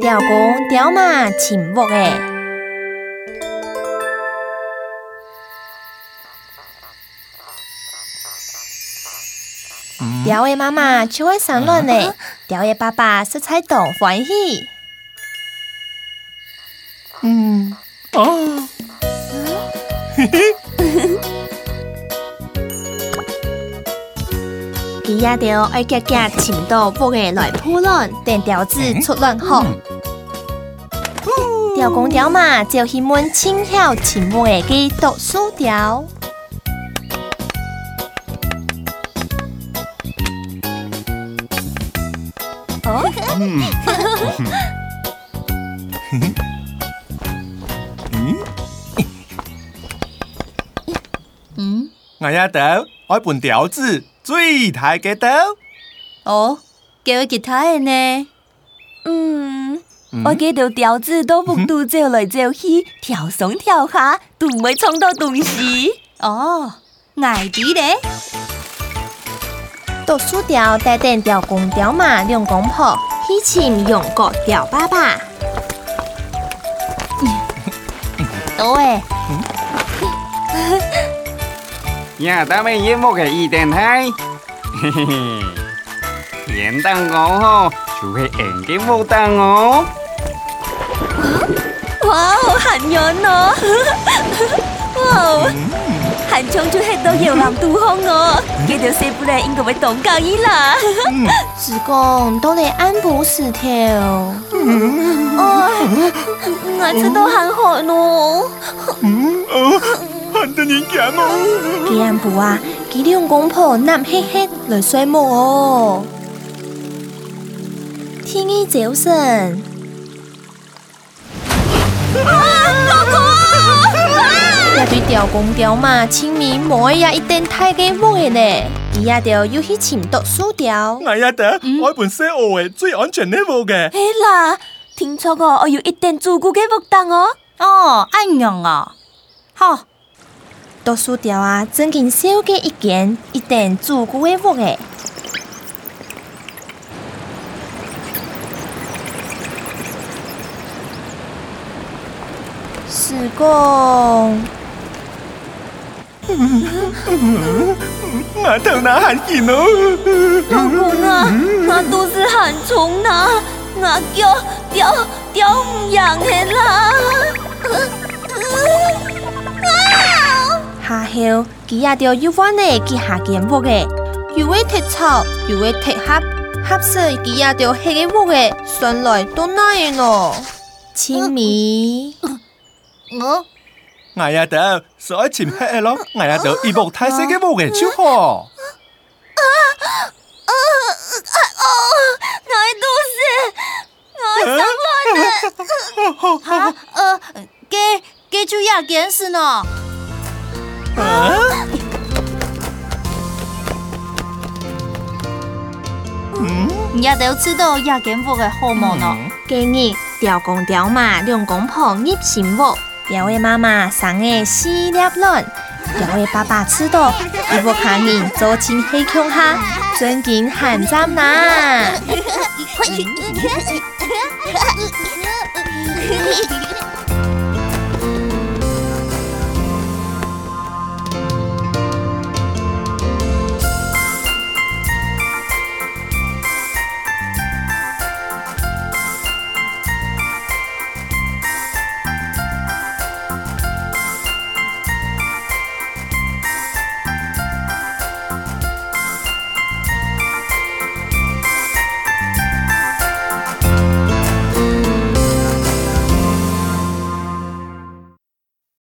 钓公钓马请木诶，钓诶妈妈就会生卵呢，钓诶爸爸色彩动欢喜。嗯，哦，嘿嘿。伊也着爱夹夹请到木个来铺卵，等条子出卵后，钓公钓马就希望轻巧请木个给读书钓。哦，嗯，嗯，嗯，我也得爱本条子。最大嘅刀哦，叫吉他的呢？嗯，我记到条子都幅度走来走去，跳上跳下，都唔会冲到东西。哦，矮啲咧，读书条带电钓公钓马两公婆，喜庆用过钓爸爸。对。呀，咱们一幕嘅一电台，嘿嘿嘿，演当我吼，就系演嘅舞当哦。哇，好吓人哦！哇，韩冲就系到摇篮渡空哦，佢条西布咧应该会冻够伊啦。子公都嚟安补石条。哦，我知道很好咯。很得人惊哦！吉安布啊，吉两公婆南黑黑来睡梦哦。天意早晨，也对调公钓马，清明莫也一定太给梦的呢。伊也着要去请读书调。哎呀得，我本身学的最安全的木嘅。嘿啦，听错个，我有一定照顾嘅木当哦。哦，安样啊？好。读书条啊，真紧少嘅一件，一定足够嘅福诶。是讲，我头那喊见咯？老公啊，我肚子很重呐，我叫叫叫唔养嘅啦。下后，佢也着要翻嚟去下件屋嘅，又会踢草，又会踢盒，盒时佢也着黑嘅屋嘅，上来都奈咯。清明，我我也得，所以前黑咯，我也得一部太细嘅屋嘅就好。啊啊啊！我肚子，我生卵了。呃，给给住亚件事呢？啊！嗯，也得知道亚健福的好物呢。今日钓公钓马两公婆入新屋，两位妈妈生个四粒卵，两位爸爸知道，一屋客人做亲黑强下，尊敬喊赞呐。